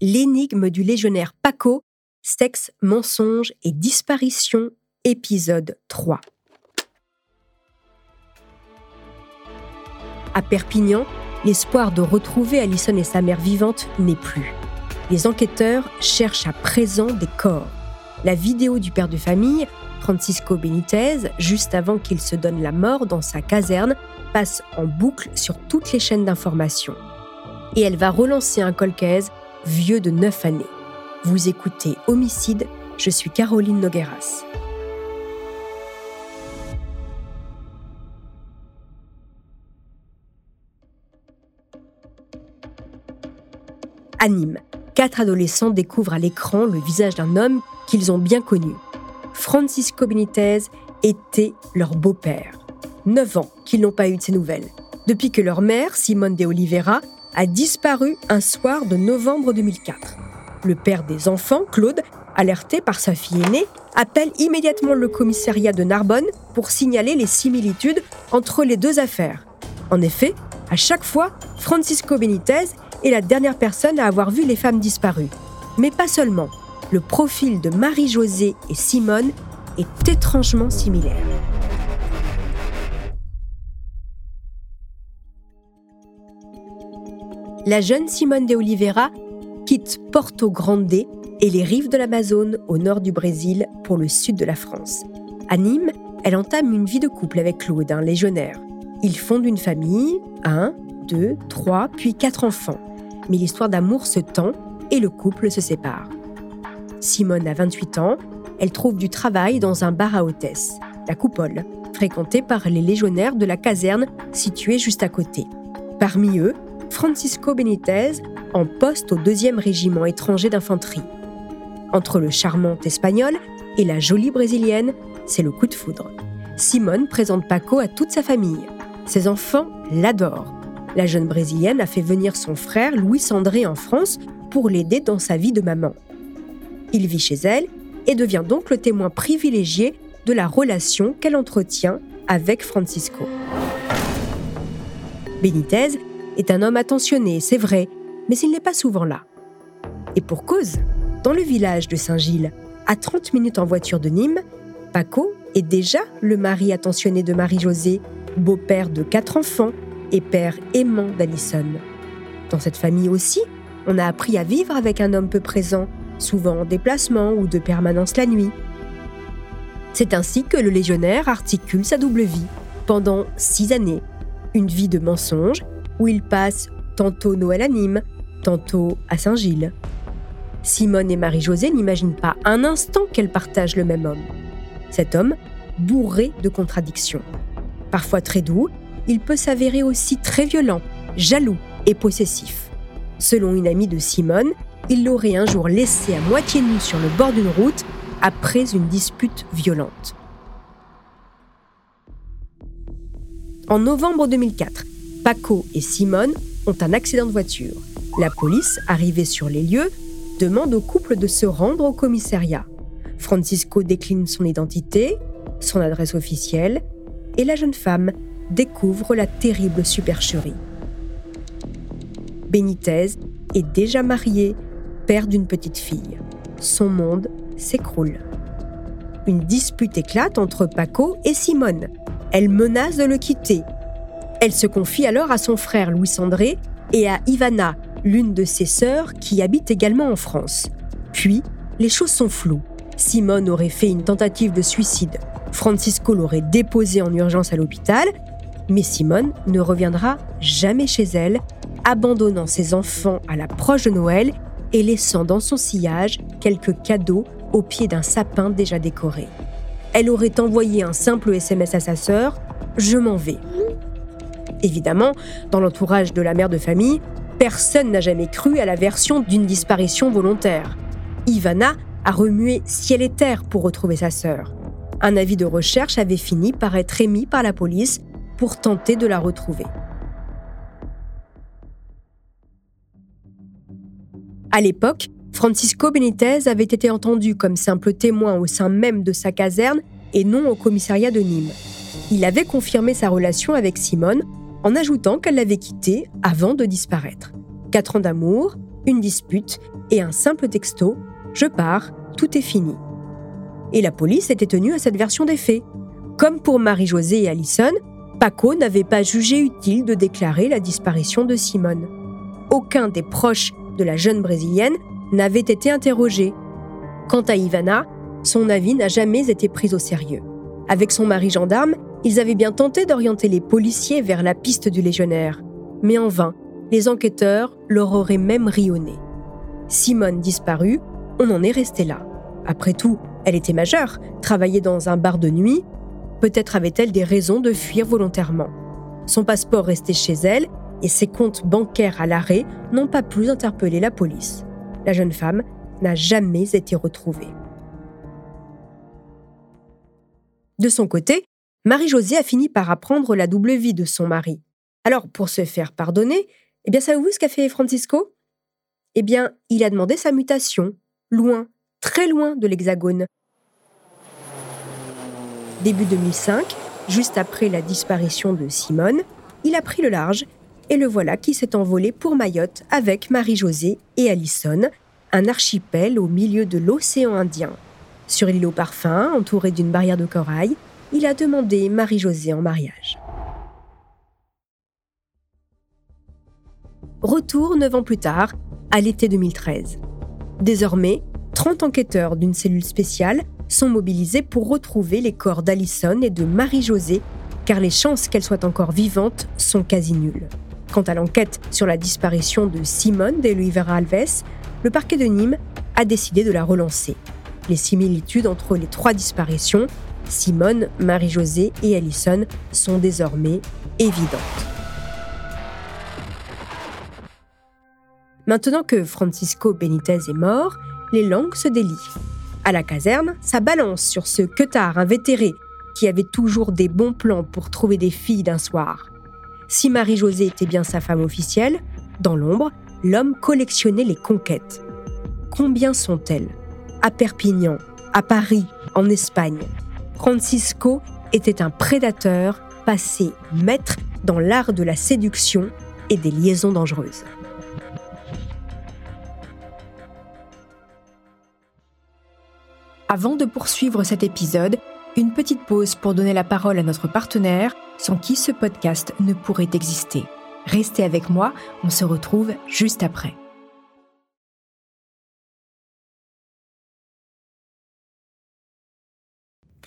L'énigme du légionnaire Paco, sexe, mensonge et disparition, épisode 3. À Perpignan, l'espoir de retrouver Alison et sa mère vivante n'est plus. Les enquêteurs cherchent à présent des corps. La vidéo du père de famille, Francisco Benitez, juste avant qu'il se donne la mort dans sa caserne, passe en boucle sur toutes les chaînes d'information. Et elle va relancer un colcaise vieux de 9 années. Vous écoutez Homicide, je suis Caroline Nogueras. À Nîmes, quatre adolescents découvrent à l'écran le visage d'un homme qu'ils ont bien connu. Francisco Benitez était leur beau-père. Neuf ans qu'ils n'ont pas eu de ses nouvelles, depuis que leur mère, Simone de Oliveira, a disparu un soir de novembre 2004. Le père des enfants, Claude, alerté par sa fille aînée, appelle immédiatement le commissariat de Narbonne pour signaler les similitudes entre les deux affaires. En effet, à chaque fois, Francisco Benitez est la dernière personne à avoir vu les femmes disparues. Mais pas seulement. Le profil de Marie-Josée et Simone est étrangement similaire. La jeune Simone de Oliveira quitte Porto Grande et les rives de l'Amazone au nord du Brésil pour le sud de la France. À Nîmes, elle entame une vie de couple avec Claude, un légionnaire. Ils fondent une famille, un, deux, trois, puis quatre enfants mais l'histoire d'amour se tend et le couple se sépare. Simone a 28 ans, elle trouve du travail dans un bar à hôtesse, la Coupole, fréquenté par les légionnaires de la caserne située juste à côté. Parmi eux, Francisco Benitez, en poste au 2e régiment étranger d'infanterie. Entre le charmant espagnol et la jolie brésilienne, c'est le coup de foudre. Simone présente Paco à toute sa famille. Ses enfants l'adorent la jeune Brésilienne a fait venir son frère Louis André en France pour l'aider dans sa vie de maman. Il vit chez elle et devient donc le témoin privilégié de la relation qu'elle entretient avec Francisco. Benitez est un homme attentionné, c'est vrai, mais il n'est pas souvent là. Et pour cause, dans le village de Saint-Gilles, à 30 minutes en voiture de Nîmes, Paco est déjà le mari attentionné de Marie-Josée, beau-père de quatre enfants et père aimant d'Alison. Dans cette famille aussi, on a appris à vivre avec un homme peu présent, souvent en déplacement ou de permanence la nuit. C'est ainsi que le légionnaire articule sa double vie pendant six années. Une vie de mensonge où il passe tantôt Noël à Nîmes, tantôt à Saint-Gilles. Simone et Marie-Josée n'imaginent pas un instant qu'elles partagent le même homme. Cet homme, bourré de contradictions. Parfois très doux, il peut s'avérer aussi très violent, jaloux et possessif. Selon une amie de Simone, il l'aurait un jour laissé à moitié nu sur le bord d'une route après une dispute violente. En novembre 2004, Paco et Simone ont un accident de voiture. La police, arrivée sur les lieux, demande au couple de se rendre au commissariat. Francisco décline son identité, son adresse officielle, et la jeune femme découvre la terrible supercherie. Benitez est déjà marié, père d'une petite fille. Son monde s'écroule. Une dispute éclate entre Paco et Simone. Elle menace de le quitter. Elle se confie alors à son frère Louis-André et à Ivana, l'une de ses sœurs qui habite également en France. Puis, les choses sont floues. Simone aurait fait une tentative de suicide. Francisco l'aurait déposée en urgence à l'hôpital mais Simone ne reviendra jamais chez elle, abandonnant ses enfants à l'approche de Noël et laissant dans son sillage quelques cadeaux au pied d'un sapin déjà décoré. Elle aurait envoyé un simple SMS à sa sœur Je m'en vais. Évidemment, dans l'entourage de la mère de famille, personne n'a jamais cru à la version d'une disparition volontaire. Ivana a remué ciel et terre pour retrouver sa sœur. Un avis de recherche avait fini par être émis par la police pour tenter de la retrouver. À l'époque, Francisco Benitez avait été entendu comme simple témoin au sein même de sa caserne et non au commissariat de Nîmes. Il avait confirmé sa relation avec Simone en ajoutant qu'elle l'avait quitté avant de disparaître. Quatre ans d'amour, une dispute et un simple texto Je pars, tout est fini. Et la police était tenue à cette version des faits. Comme pour Marie-Josée et Allison, Paco n'avait pas jugé utile de déclarer la disparition de Simone. Aucun des proches de la jeune Brésilienne n'avait été interrogé. Quant à Ivana, son avis n'a jamais été pris au sérieux. Avec son mari gendarme, ils avaient bien tenté d'orienter les policiers vers la piste du légionnaire, mais en vain, les enquêteurs leur auraient même rionné. Simone disparue, on en est resté là. Après tout, elle était majeure, travaillait dans un bar de nuit, peut-être avait-elle des raisons de fuir volontairement. Son passeport restait chez elle et ses comptes bancaires à l'arrêt n'ont pas plus interpellé la police. La jeune femme n'a jamais été retrouvée. De son côté, Marie-Josée a fini par apprendre la double vie de son mari. Alors, pour se faire pardonner, eh bien, savez-vous ce qu'a fait Francisco? Eh bien, il a demandé sa mutation, loin, très loin de l'Hexagone. Début 2005, juste après la disparition de Simone, il a pris le large et le voilà qui s'est envolé pour Mayotte avec Marie-Josée et Allison, un archipel au milieu de l'océan Indien. Sur l'île au parfum, entouré d'une barrière de corail, il a demandé Marie-Josée en mariage. Retour neuf ans plus tard, à l'été 2013. Désormais, 30 enquêteurs d'une cellule spéciale sont mobilisés pour retrouver les corps d'Alison et de Marie-Josée, car les chances qu'elles soient encore vivantes sont quasi nulles. Quant à l'enquête sur la disparition de Simone de Luivera Alves, le parquet de Nîmes a décidé de la relancer. Les similitudes entre les trois disparitions, Simone, Marie-Josée et Allison, sont désormais évidentes. Maintenant que Francisco Benitez est mort, les langues se délient. À la caserne, ça balance sur ce queutard invétéré qui avait toujours des bons plans pour trouver des filles d'un soir. Si Marie-Josée était bien sa femme officielle, dans l'ombre, l'homme collectionnait les conquêtes. Combien sont-elles? À Perpignan, à Paris, en Espagne. Francisco était un prédateur passé maître dans l'art de la séduction et des liaisons dangereuses. Avant de poursuivre cet épisode, une petite pause pour donner la parole à notre partenaire, sans qui ce podcast ne pourrait exister. Restez avec moi, on se retrouve juste après.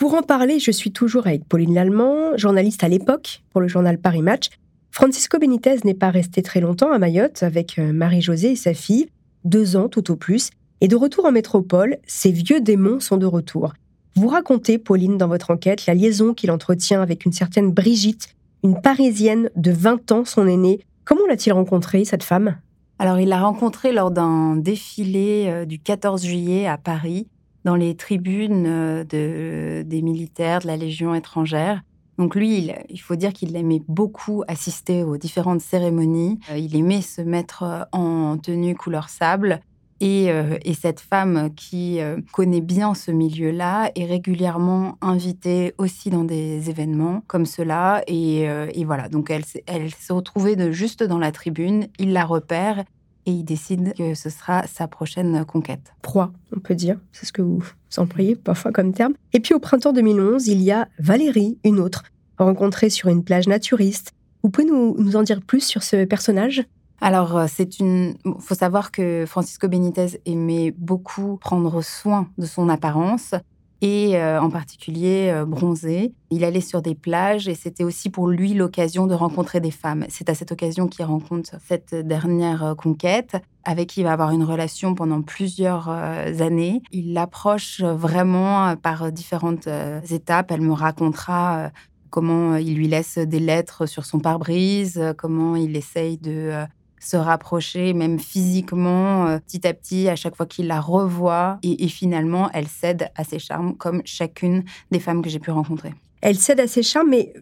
Pour en parler, je suis toujours avec Pauline Lallemand, journaliste à l'époque pour le journal Paris Match. Francisco Benitez n'est pas resté très longtemps à Mayotte avec euh, Marie-Josée et sa fille, deux ans tout au plus, et de retour en métropole, ces vieux démons sont de retour. Vous racontez, Pauline, dans votre enquête, la liaison qu'il entretient avec une certaine Brigitte, une Parisienne de 20 ans, son aînée. Comment l'a-t-il rencontrée, cette femme? Alors, il l'a rencontrée lors d'un défilé euh, du 14 juillet à Paris, dans les tribunes euh, de, des militaires de la Légion étrangère. Donc lui, il, faut dire qu'il aimait beaucoup assister aux différentes cérémonies. Euh, il aimait se mettre en tenue couleur sable. Euh, et, cette femme qui euh, connaît bien ce milieu-là est régulièrement invitée aussi dans des événements comme cela. Et, euh, voilà, donc elle, elle s'est retrouvée de, juste dans la tribune, il la repère et il décide que ce sera sa prochaine conquête. Proie, on peut dire, c'est ce que vous employez parfois comme terme. Et puis au printemps 2011, il y a Valérie, une autre, rencontrée sur une plage naturiste. Vous pouvez nous en dire plus sur ce personnage? Alors, euh, c'est une. faut savoir que Francisco Benitez aimait beaucoup prendre soin de son apparence et euh, en particulier euh, bronzer. Il allait sur des plages et c'était aussi pour lui l'occasion de rencontrer des femmes. C'est à cette occasion qu'il rencontre cette dernière conquête avec qui il va avoir une relation pendant plusieurs années. Il l'approche vraiment par différentes étapes. Elle me racontera comment il lui laisse des lettres sur son pare-brise, comment il essaye de se rapprocher, même physiquement, euh, petit à petit, à chaque fois qu'il la revoit. Et, finalement, elle cède à ses charmes, comme chacune des femmes que j'ai pu rencontrer. Elle cède à ses charmes, mais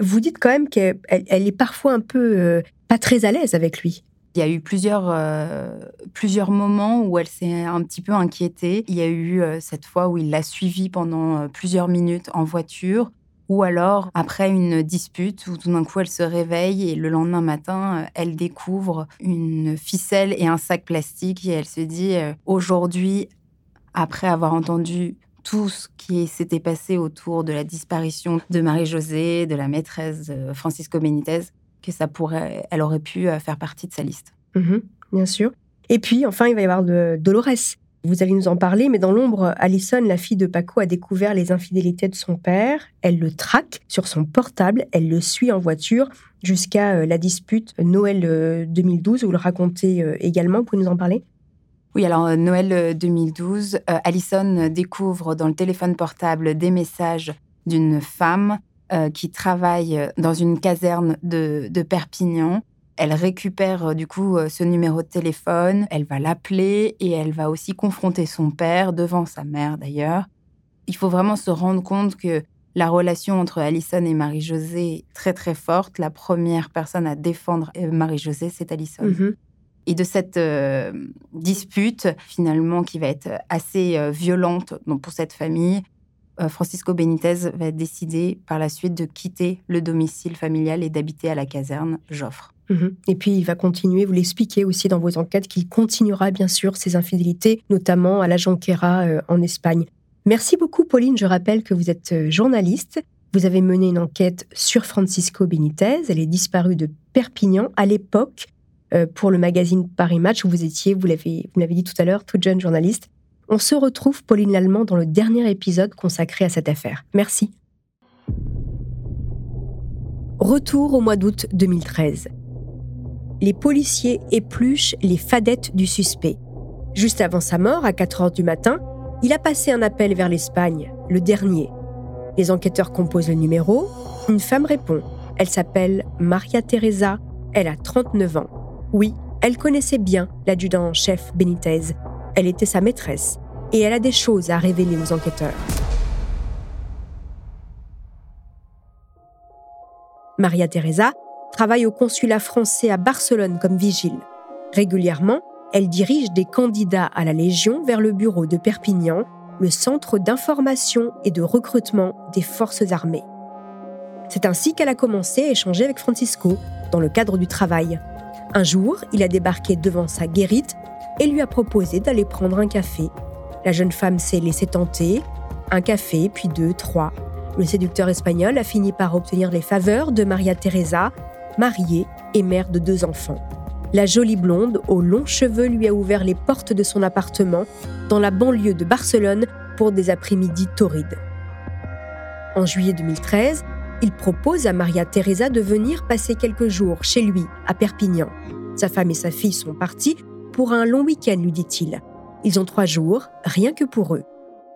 vous dites quand même qu'elle elle est parfois un peu euh, pas très à l'aise avec lui. Il y a eu plusieurs, euh, plusieurs moments où elle s'est un petit peu inquiétée. Il y a eu cette fois où il l'a suivie pendant plusieurs minutes en voiture, ou alors après une dispute où tout d'un coup elle se réveille et le lendemain matin elle découvre une ficelle et un sac plastique et elle se dit aujourd'hui après avoir entendu tout ce qui s'était passé autour de la disparition de Marie-Josée, de la maîtresse Francisco Benitez, que ça pourrait, elle aurait pu faire partie de sa liste. Mhm, bien sûr. Et puis, enfin, il va y avoir Dolores. Vous allez nous en parler, mais dans l'ombre, Alison, la fille de Paco, a découvert les infidélités de son père. Elle le traque sur son portable, elle le suit en voiture jusqu'à euh, la dispute Noël 2012. Euh, vous le racontez euh, également, vous pouvez nous en parler? Oui, alors Noël 2012, Alison découvre dans le téléphone portable des messages d'une femme qui travaille dans une caserne de Perpignan elle récupère euh, du coup euh, ce numéro de téléphone, elle va l'appeler et elle va aussi confronter son père devant sa mère d'ailleurs. Il faut vraiment se rendre compte que la relation entre Alison et Marie-Josée est très très forte. La première personne à défendre euh, Marie-Josée, c'est Alison. Mm-hmm. Et de cette dispute, finalement, qui va être assez violente pour cette famille, Francisco Benitez va décider par la suite de quitter le domicile familial et d'habiter à la caserne Joffre. Mhm. Et puis, il va continuer, vous l'expliquez aussi dans vos enquêtes, qu'il continuera bien sûr ses infidélités, notamment à la Jonquera euh, en Espagne. Merci beaucoup, Pauline. Je rappelle que vous êtes euh, journaliste. Vous avez mené une enquête sur Francisco Benitez. Elle est disparue de Perpignan à l'époque euh, pour le magazine Paris Match où vous étiez, vous l'avez, vous l'avez dit tout à l'heure, toute jeune journaliste. On se retrouve, Pauline Lallemand, dans le dernier épisode consacré à cette affaire. Merci. Retour au mois d'août 2013 les policiers épluchent les fadettes du suspect. Juste avant sa mort, à 4 heures du matin, il a passé un appel vers l'Espagne, le dernier. Les enquêteurs composent le numéro. Une femme répond. Elle s'appelle Maria Teresa. Elle a 39 ans. Oui, elle connaissait bien l'adjudant-chef Benitez. Elle était sa maîtresse. Et elle a des choses à révéler aux enquêteurs. Maria Teresa travaille au consulat français à Barcelone comme vigile. Régulièrement, elle dirige des candidats à la Légion vers le bureau de Perpignan, le centre d'information et de recrutement des forces armées. C'est ainsi qu'elle a commencé à échanger avec Francisco dans le cadre du travail. Un jour, il a débarqué devant sa guérite et lui a proposé d'aller prendre un café. La jeune femme s'est laissée tenter, un café, puis deux, trois. Le séducteur espagnol a fini par obtenir les faveurs de Maria Teresa mariée et mère de deux enfants. La jolie blonde aux longs cheveux lui a ouvert les portes de son appartement dans la banlieue de Barcelone pour des après-midi torrides. En juillet 2013, il propose à Maria Teresa de venir passer quelques jours chez lui, à Perpignan. Sa femme et sa fille sont partis pour un long week-end, lui dit-il. Ils ont trois jours, rien que pour eux.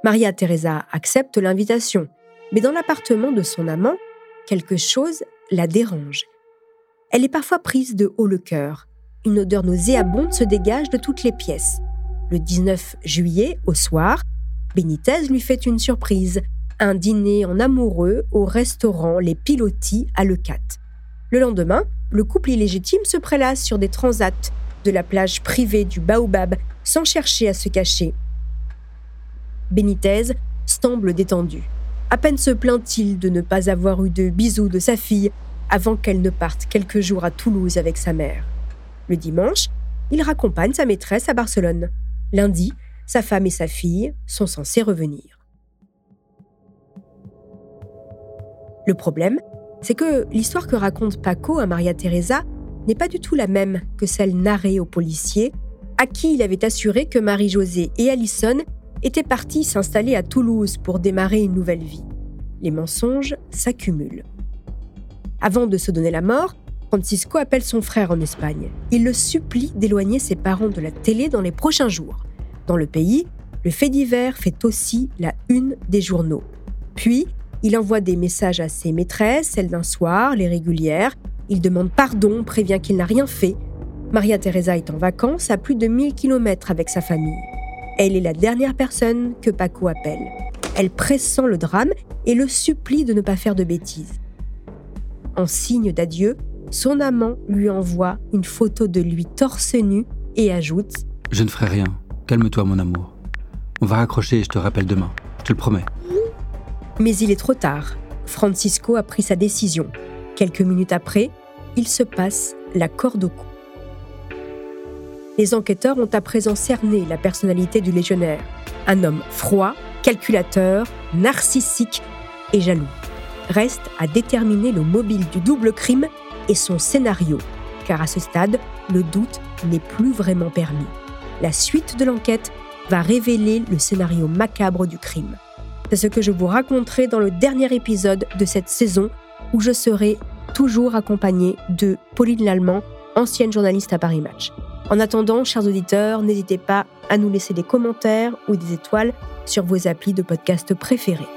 Maria Teresa accepte l'invitation, mais dans l'appartement de son amant, quelque chose la dérange. Elle est parfois prise de haut le cœur. Une odeur nauséabonde se dégage de toutes les pièces. Le 19 juillet, au soir, Benitez lui fait une surprise, un dîner en amoureux au restaurant Les Pilotis à Leucate. Le lendemain, le couple illégitime se prélasse sur des transats de la plage privée du Baobab sans chercher à se cacher. Benitez semble détendu. À peine se plaint-il de ne pas avoir eu de bisous de sa fille avant qu'elle ne parte quelques jours à Toulouse avec sa mère. Le dimanche, il raccompagne sa maîtresse à Barcelone. Lundi, sa femme et sa fille sont censés revenir. Le problème, c'est que l'histoire que raconte Paco à Maria Teresa n'est pas du tout la même que celle narrée aux policiers, à qui il avait assuré que Marie-Josée et Alison étaient partis s'installer à Toulouse pour démarrer une nouvelle vie. Les mensonges s'accumulent. Avant de se donner la mort, Francisco appelle son frère en Espagne. Il le supplie d'éloigner ses parents de la télé dans les prochains jours. Dans le pays, le fait divers fait aussi la une des journaux. Puis, il envoie des messages à ses maîtresses, celles d'un soir, les régulières. Il demande pardon, prévient qu'il n'a rien fait. Maria Teresa est en vacances à plus de 1000 km avec sa famille. Elle est la dernière personne que Paco appelle. Elle pressent le drame et le supplie de ne pas faire de bêtises. En signe d'adieu, son amant lui envoie une photo de lui torse nu et ajoute ⁇ Je ne ferai rien, calme-toi mon amour. On va raccrocher et je te rappelle demain, je te le promets. ⁇ Mais il est trop tard. Francisco a pris sa décision. Quelques minutes après, il se passe la corde au cou. Les enquêteurs ont à présent cerné la personnalité du légionnaire. Un homme froid, calculateur, narcissique et jaloux. Reste à déterminer le mobile du double crime et son scénario, car à ce stade, le doute n'est plus vraiment permis. La suite de l'enquête va révéler le scénario macabre du crime. C'est ce que je vous raconterai dans le dernier épisode de cette saison où je serai toujours accompagnée de Pauline Lallemand, ancienne journaliste à Paris Match. En attendant, chers auditeurs, n'hésitez pas à nous laisser des commentaires ou des étoiles sur vos applis de podcast préférés.